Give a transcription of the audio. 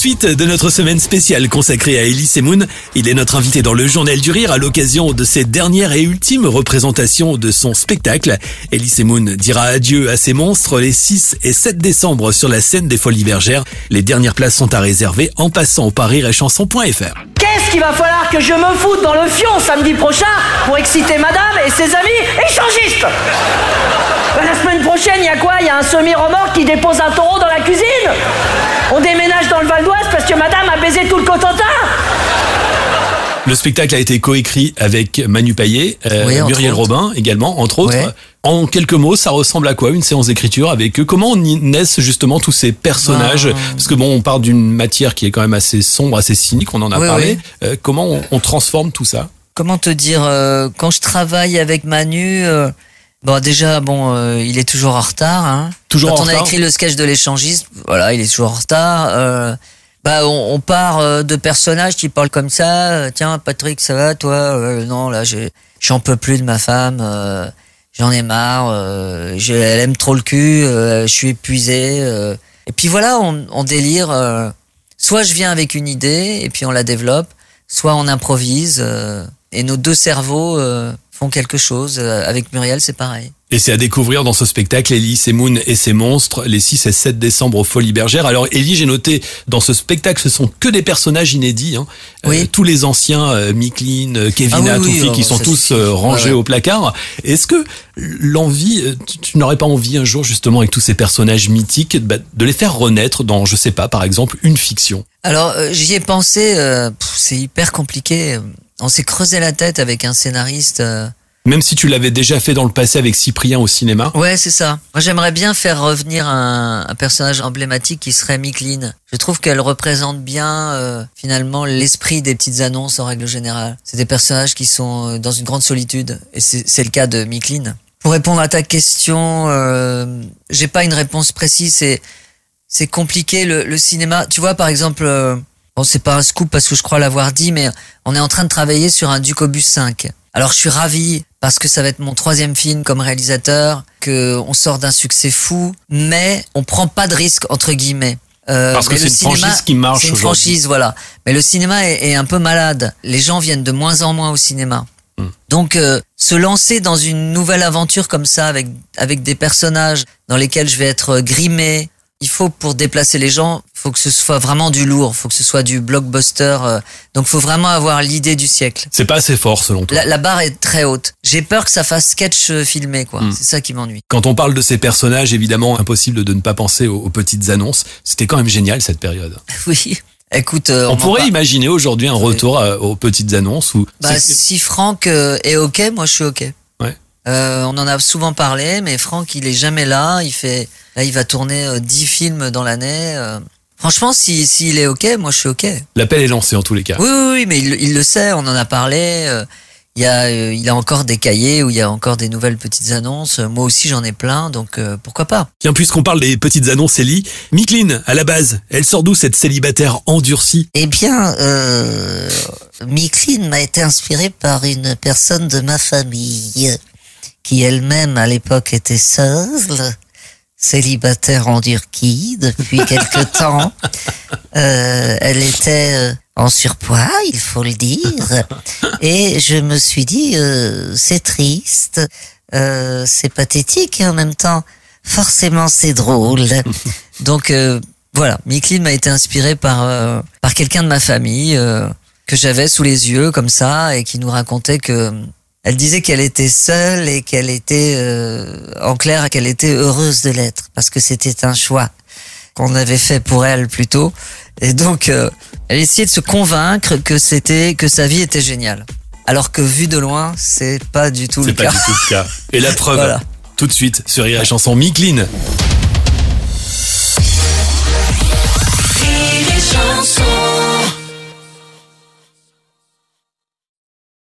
Suite de notre semaine spéciale consacrée à Elie Semoun, il est notre invité dans le Journal du Rire à l'occasion de cette dernière et ultime représentation de son spectacle. Elie Semoun dira adieu à ses monstres les 6 et 7 décembre sur la scène des Folies Bergères. Les dernières places sont à réserver en passant au paris-chanson.fr. Qu'est-ce qu'il va falloir que je me foute dans le fion samedi prochain pour exciter madame et ses amis échangistes? Ben, La semaine prochaine, il y a quoi? Il y a un semi-remorque qui dépose un taureau dans la cuisine On déménage dans le Val d'Oise parce que madame a baisé tout le Cotentin Le spectacle a été coécrit avec Manu Payet, euh, Oui, Muriel autres. Robin également, entre autres. Ouais. En quelques mots, ça ressemble à quoi une séance d'écriture avec eux? Comment y naissent justement tous ces personnages? Ben- Parce que bon, on part d'une matière qui est quand même assez sombre, assez cynique, on en a Oui, parlé. oui. Euh, comment on, on transforme tout ça? Comment te dire euh, Quand je travaille avec Manu, euh, bon déjà bon, euh, il est toujours en retard. Hein. Toujours Quand en on a écrit le sketch de l'échangiste, voilà, il est toujours en retard. Euh, bah, on, on part euh, de personnages qui parlent comme ça. euh, Tiens, Patrick, ça va, toi Euh, Non, là, j'en peux plus de ma femme. euh, J'en ai marre. euh, je- elle aime trop le cul. euh, je suis épuisé. euh. et puis voilà, on, on délire. euh, soit je viens avec une idée et puis on la développe, soit on improvise. euh, et nos deux cerveaux euh, font quelque chose. Euh, Avec Muriel, c'est pareil. Et c'est à découvrir dans ce spectacle Ellie, Semoun et ses monstres les 6 et 7 décembre aux Folies Bergères. Alors Ellie, j'ai noté dans ce spectacle, ce sont que des personnages inédits. Hein. Oui. tous les anciens, euh, Miklin, euh, Kevin Ah oui, Atoufi, oui, qui sont tous euh, rangés Ouais, au placard. Est-ce que l'envie, euh, tu, tu n'aurais pas envie un jour justement avec tous ces personnages mythiques bah, de les faire renaître dans, je sais pas, par exemple, une fiction? Alors euh, j'y ai pensé, euh, c'est hyper compliqué. On s'est creusé la tête avec un scénariste. euh. Même si tu l'avais déjà fait dans le passé avec Cyprien au cinéma. Ouais, c'est ça. Moi j'aimerais bien faire revenir un, un personnage emblématique qui serait Mickline. Je trouve qu'elle représente bien euh, finalement l'esprit des petites annonces en règle générale. C'est des personnages qui sont euh, dans une grande solitude et c'est le cas de Mickline. Pour répondre à ta question, euh, j'ai pas une réponse précise. C'est c'est compliqué le, le cinéma. Tu vois, par exemple, euh, bon, c'est pas un scoop parce que je crois l'avoir dit, mais on est en train de travailler sur un Ducobus 5. Alors, je suis ravi parce que ça va être mon troisième film comme réalisateur, que on sort d'un succès fou, mais on prend pas de risque entre guillemets. Euh, Parce que c'est une cinéma- franchise qui marche C'est une franchise, voilà. Mais le cinéma est, est un peu malade. Les gens viennent de moins en moins au cinéma. Hmm. Donc, euh, se lancer dans une nouvelle aventure comme ça, avec, avec des personnages dans lesquels je vais être grimé, il faut, pour déplacer les gens, il faut que ce soit vraiment du lourd, il faut que ce soit du blockbuster. euh, donc, il faut vraiment avoir l'idée du siècle. C'est pas assez fort selon toi. La, la barre est très haute. J'ai peur que ça fasse sketch euh, filmé, quoi. Hmm. C'est ça qui m'ennuie. Quand on parle de ces personnages, évidemment, impossible de ne pas penser aux, aux petites annonces. C'était quand même génial cette période. Oui. Écoute, euh, On, pourrait imaginer aujourd'hui un retour aux petites annonces où Bah, si Franck est ok, moi je suis ok. Euh, on en a souvent parlé, mais Franck il est jamais là. Il fait, là il va tourner euh, 10 films dans l'année. euh. Franchement, si s'il est ok, moi je suis ok. l'appel est lancé en tous les cas. Oui, oui, oui, mais il, il le sait. On en a parlé. euh, Il y a, euh, il a encore des cahiers où il y a encore des nouvelles petites annonces. Moi aussi j'en ai plein, donc euh, pourquoi pas. Tiens, puisqu'on parle des petites annonces, Ellie, Miklin, à la base, elle sort d'où cette célibataire endurcie? Eh bien, euh, Miklin m'a été inspiré par une personne de ma famille qui elle-même à l'époque était seule, célibataire en Turquie depuis quelque temps. Euh, elle était euh, en surpoids, il faut le dire, et je me suis dit euh, c'est triste, euh, c'est pathétique et en même temps forcément c'est drôle. Donc euh, voilà, Miklin m'a été inspiré par euh, par quelqu'un de ma famille euh, que j'avais sous les yeux comme ça et qui nous racontait que elle disait qu'elle était seule et qu'elle était euh, en clair qu'elle était heureuse de l'être parce que c'était un choix qu'on avait fait pour elle plutôt et donc euh, elle essayait de se convaincre que c'était que sa vie était géniale. Alors que vu de loin, c'est pas du tout C'est le pas cas. du tout le cas. Et la preuve, Voilà. tout de suite, sur et Chanson. Rire